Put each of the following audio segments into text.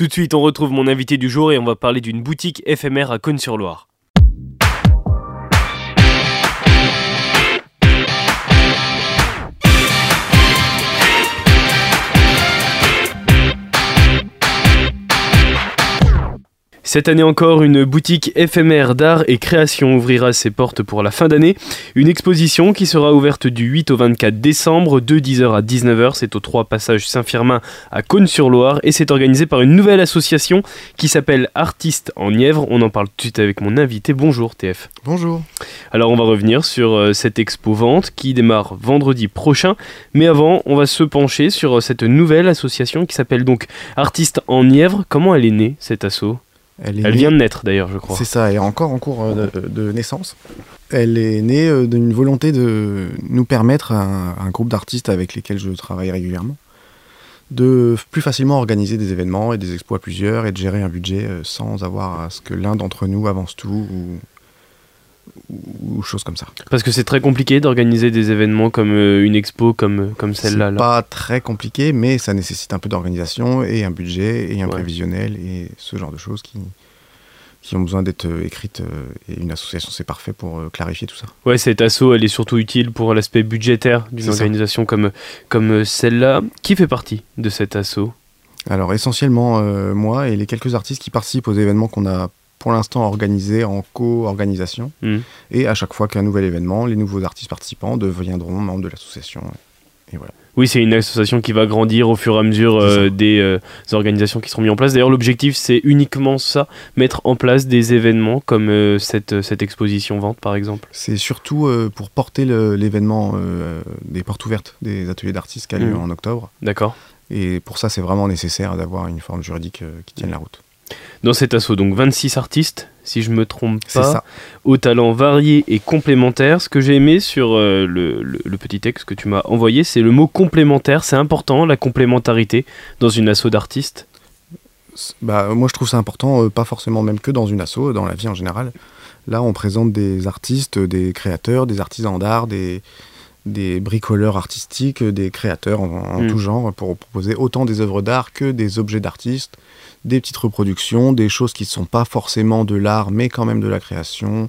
Tout de suite, on retrouve mon invité du jour et on va parler d'une boutique éphémère à Cône-sur-Loire. Cette année encore, une boutique éphémère d'art et création ouvrira ses portes pour la fin d'année. Une exposition qui sera ouverte du 8 au 24 décembre de 10h à 19h. C'est au 3 passage Saint-Firmin à Cône-sur-Loire et c'est organisé par une nouvelle association qui s'appelle Artistes en Nièvre. On en parle tout de suite avec mon invité. Bonjour TF. Bonjour. Alors on va revenir sur euh, cette expo vente qui démarre vendredi prochain. Mais avant, on va se pencher sur euh, cette nouvelle association qui s'appelle donc Artistes en Nièvre. Comment elle est née cette asso? Elle, est Elle née- vient de naître d'ailleurs, je crois. C'est ça, elle est encore en cours euh, de, de naissance. Elle est née euh, d'une volonté de nous permettre, à un, à un groupe d'artistes avec lesquels je travaille régulièrement, de plus facilement organiser des événements et des expos à plusieurs et de gérer un budget euh, sans avoir à ce que l'un d'entre nous avance tout ou, ou, choses comme ça. Parce que c'est très compliqué d'organiser des événements comme euh, une expo comme, comme celle-là. C'est là. pas très compliqué, mais ça nécessite un peu d'organisation et un budget et un Ouais. prévisionnel et ce genre de choses qui, qui ont besoin d'être euh, écrites. euh, Et une association, c'est parfait pour clarifier tout ça. Ouais, cette asso, elle est surtout utile pour l'aspect budgétaire d'une ça. organisation comme, comme celle-là. Qui fait partie de cette asso? Alors essentiellement euh, moi et les quelques artistes qui participent aux événements qu'on a pour l'instant organisés en co-organisation. Hmm. Et à chaque fois qu'un nouvel événement, les nouveaux artistes participants deviendront membres de l'association. Et voilà. Oui, c'est une association qui va grandir au fur et à mesure euh, des euh, organisations qui seront mises en place. D'ailleurs, l'objectif, c'est uniquement ça, mettre en place des événements comme euh, cette, cette exposition vente, par exemple. C'est surtout pour porter l'événement des portes ouvertes des ateliers d'artistes qui a lieu Mhm. en octobre. D'accord Et pour ça, c'est vraiment nécessaire d'avoir une forme juridique qui tienne la route. Dans cette asso, donc 26 artistes, si je me trompe pas. ça. aux talents variés et complémentaires. Ce que j'ai aimé sur euh, le, le- le petit texte que tu m'as envoyé, c'est le mot complémentaire. C'est important, la complémentarité dans une asso d'artistes. Bah, moi, je trouve ça important, euh, pas forcément même que dans une asso, dans la vie en général. Là, on présente des artistes, des créateurs, des artisans d'art, des, des bricoleurs artistiques, des créateurs en, en Mm. tout genre, pour proposer autant des œuvres d'art que des objets d'artistes, des petites reproductions, des choses qui ne sont pas forcément de l'art, mais quand même de la création,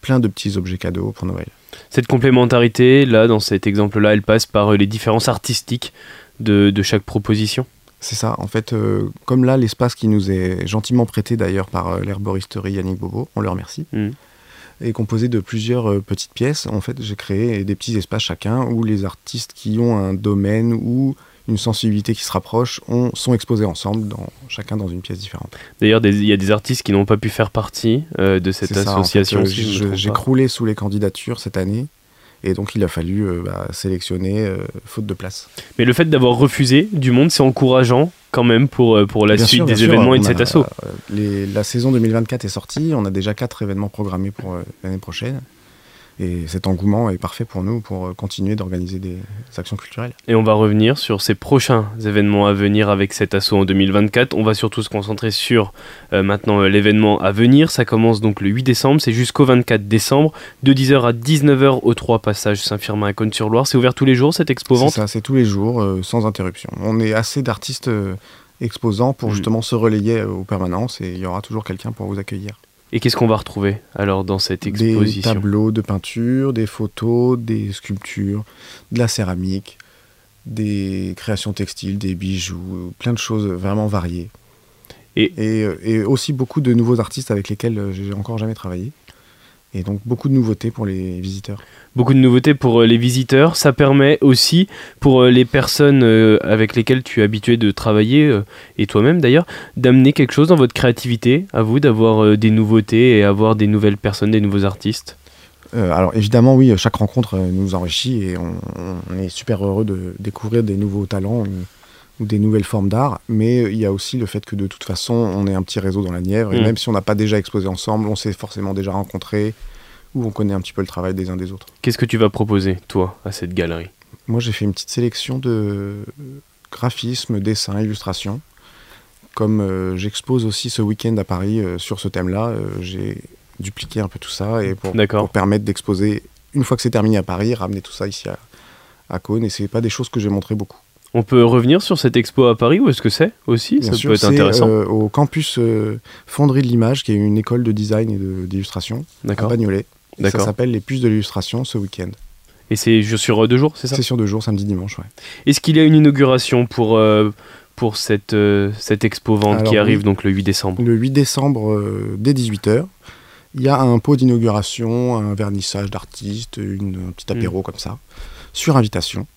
plein de petits objets cadeaux pour Noël. Cette complémentarité, là, dans cet exemple-là, elle passe par euh, les différences artistiques de, de chaque proposition? C'est ça, en fait, euh, comme là, l'espace qui nous est gentiment prêté d'ailleurs par euh, l'herboristerie Yannick Bobo, on le remercie, Mm. Est composé de plusieurs euh, petites pièces. En fait, j'ai créé des petits espaces chacun où les artistes qui ont un domaine ou une sensibilité qui se rapproche ont, sont exposés ensemble, dans, chacun dans une pièce différente. D'ailleurs, il y a des artistes qui n'ont pas pu faire partie euh, de cette en fait, association. euh, si J'ai croulé sous les candidatures cette année. Et donc, il a fallu euh, bah, sélectionner euh, faute de place. Mais le fait d'avoir refusé du monde, c'est encourageant quand même pour, euh, pour la Bien suite sûr, des sûr, événements et de cet assaut. euh, la saison 2024 est sortie, on a déjà quatre événements programmés pour euh, l'année prochaine. Et cet engouement est parfait pour nous pour euh, continuer d'organiser des actions culturelles. Et on va revenir sur ces prochains événements à venir avec cet assaut en 2024. On va surtout se concentrer sur euh, maintenant euh, l'événement à venir. Ça commence donc le 8 décembre, c'est jusqu'au 24 décembre, de 10h à 19h au 3 passage Saint-Firmin à Cône-sur-Loire. C'est ouvert tous les jours cette expo C'est vente ça, c'est tous les jours, euh, sans interruption. On est assez d'artistes exposants pour Mm. justement se relayer aux permanences et il y aura toujours quelqu'un pour vous accueillir. Et qu'est-ce qu'on va retrouver alors dans cette Des exposition tableaux de peinture, des photos, des sculptures, de la céramique, des créations textiles, des bijoux, plein de choses vraiment variées. Et- euh, et aussi beaucoup de nouveaux artistes avec lesquels euh, j'ai encore jamais travaillé. Et donc beaucoup de nouveautés pour les visiteurs. Beaucoup de nouveautés pour euh, les visiteurs. Ça permet aussi pour euh, les personnes euh, avec lesquelles tu es habitué de travailler, et toi-même d'ailleurs, d'amener quelque chose dans votre créativité, à vous, d'avoir des nouveautés et avoir des nouvelles personnes, des nouveaux artistes. Euh, alors évidemment, oui, chaque rencontre nous enrichit et on, on est super heureux de découvrir des nouveaux talents ou des nouvelles formes d'art. Mais il y a aussi le fait que de toute façon, on est un petit réseau dans la Nièvre et Mm. même si on n'a pas déjà exposé ensemble, on s'est forcément déjà rencontrés ou on connaît un petit peu le travail des uns des autres. Qu'est-ce que tu vas proposer, toi, à cette galerie? Moi, j'ai fait une petite sélection de graphisme, dessin, illustration. Comme euh, j'expose aussi ce week-end à Paris euh, sur ce thème-là, euh, j'ai dupliqué un peu tout ça et pour, permettre d'exposer, une fois que c'est terminé à Paris, ramener tout ça ici à, à Cône. Et c'est pas des choses que j'ai montré beaucoup. On peut revenir sur cette expo à Paris, où est-ce que c'est aussi? Bien Ça sûr, peut être intéressant. euh, au campus euh, Fonderie de l'Image, qui est une école de design et de- d'illustration à D'accord. Bagnolet. Ça s'appelle les puces de l'illustration ce week-end. Et c'est sur euh, deux jours, c'est ça? C'est sur deux jours, samedi, dimanche. Ouais. Est-ce qu'il y a une inauguration pour, euh, pour cette, cette expo vente Alors, qui arrive oui. donc le 8 décembre? Le 8 décembre, dès 18h, il y a un pot d'inauguration, un vernissage d'artistes, une, un petit apéro comme ça, sur invitation.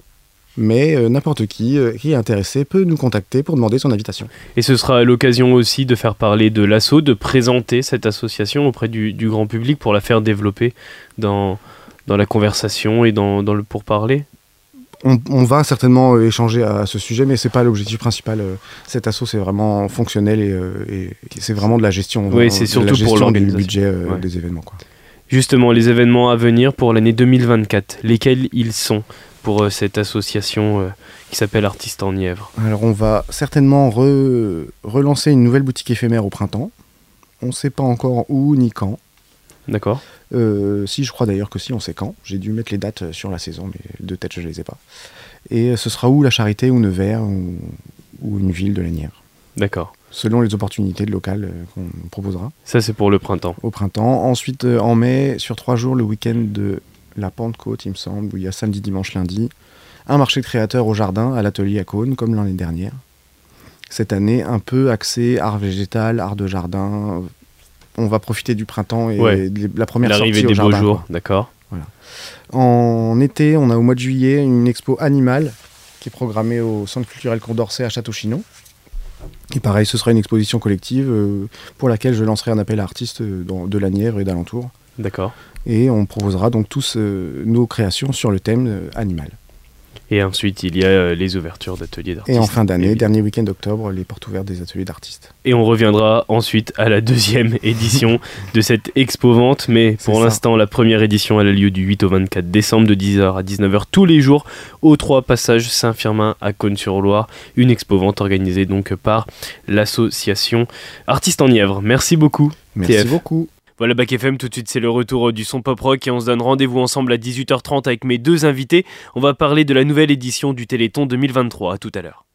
Mais euh, n'importe qui euh, qui est intéressé peut nous contacter pour demander son invitation. Et ce sera l'occasion aussi de faire parler de l'assaut, de présenter cette association auprès du, du grand public pour la faire développer dans, dans la conversation et dans, dans le pourparler. On, on va certainement euh, échanger à ce sujet, mais c'est pas l'objectif principal. Cet assaut, c'est vraiment fonctionnel et, c'est vraiment de la gestion. Oui, euh, c'est surtout la pour du budget Ouais. des événements. Quoi. Justement, les événements à venir pour l'année 2024, lesquels ils sont pour euh, cette association euh, qui s'appelle Artistes en Nièvre? Alors on va certainement re- relancer une nouvelle boutique éphémère au printemps. On ne sait pas encore où ni quand. D'accord Euh, si, je crois d'ailleurs que si, on sait quand. J'ai dû mettre les dates sur la saison, mais de tête, je ne les ai pas. Et ce sera où la Charité, ou Nevers, ou, ou une ville de la Nièvre? D'accord. Selon les opportunités locales euh, qu'on proposera Ça, c'est pour le printemps. au printemps. Ensuite, euh, en mai, sur trois jours, le week-end de la Pentecôte, il me semble, où il y a samedi, dimanche, lundi, un marché de créateurs au jardin, à l'atelier à Cône, comme l'année dernière. Cette année, un peu axé art végétal, art de jardin. On va profiter du printemps et Ouais. la première L'arrivée sortie au des beaux jours, d'accord. En été, on a au mois de juillet une expo animale qui est programmée au Centre culturel Condorcet à Château-Chinon. Et pareil, ce sera une exposition collective euh, pour laquelle je lancerai un appel à artistes euh, dans- de la Nièvre et d'alentour. D'accord. Et on proposera donc tous euh, nos créations sur le thème animal. Et ensuite, il y a euh, les ouvertures d'ateliers d'artistes. Et en fin d'année, dernier week-end d'octobre, les portes ouvertes des ateliers d'artistes. Et on reviendra ensuite à la deuxième édition de cette expo vente. Mais pour l'instant, la première édition elle a lieu du 8 au 24 décembre de 10h à 19h tous les jours au 3 passage Saint-Firmin à Cône-sur-Loire. Une expo vente organisée donc par l'association Artistes en Nièvre. Merci beaucoup. Merci TF. beaucoup. Voilà Bac FM, tout de suite c'est le retour du son pop rock et on se donne rendez-vous ensemble à 18h30 avec mes deux invités. On va parler de la nouvelle édition du Téléthon 2023. À tout à l'heure.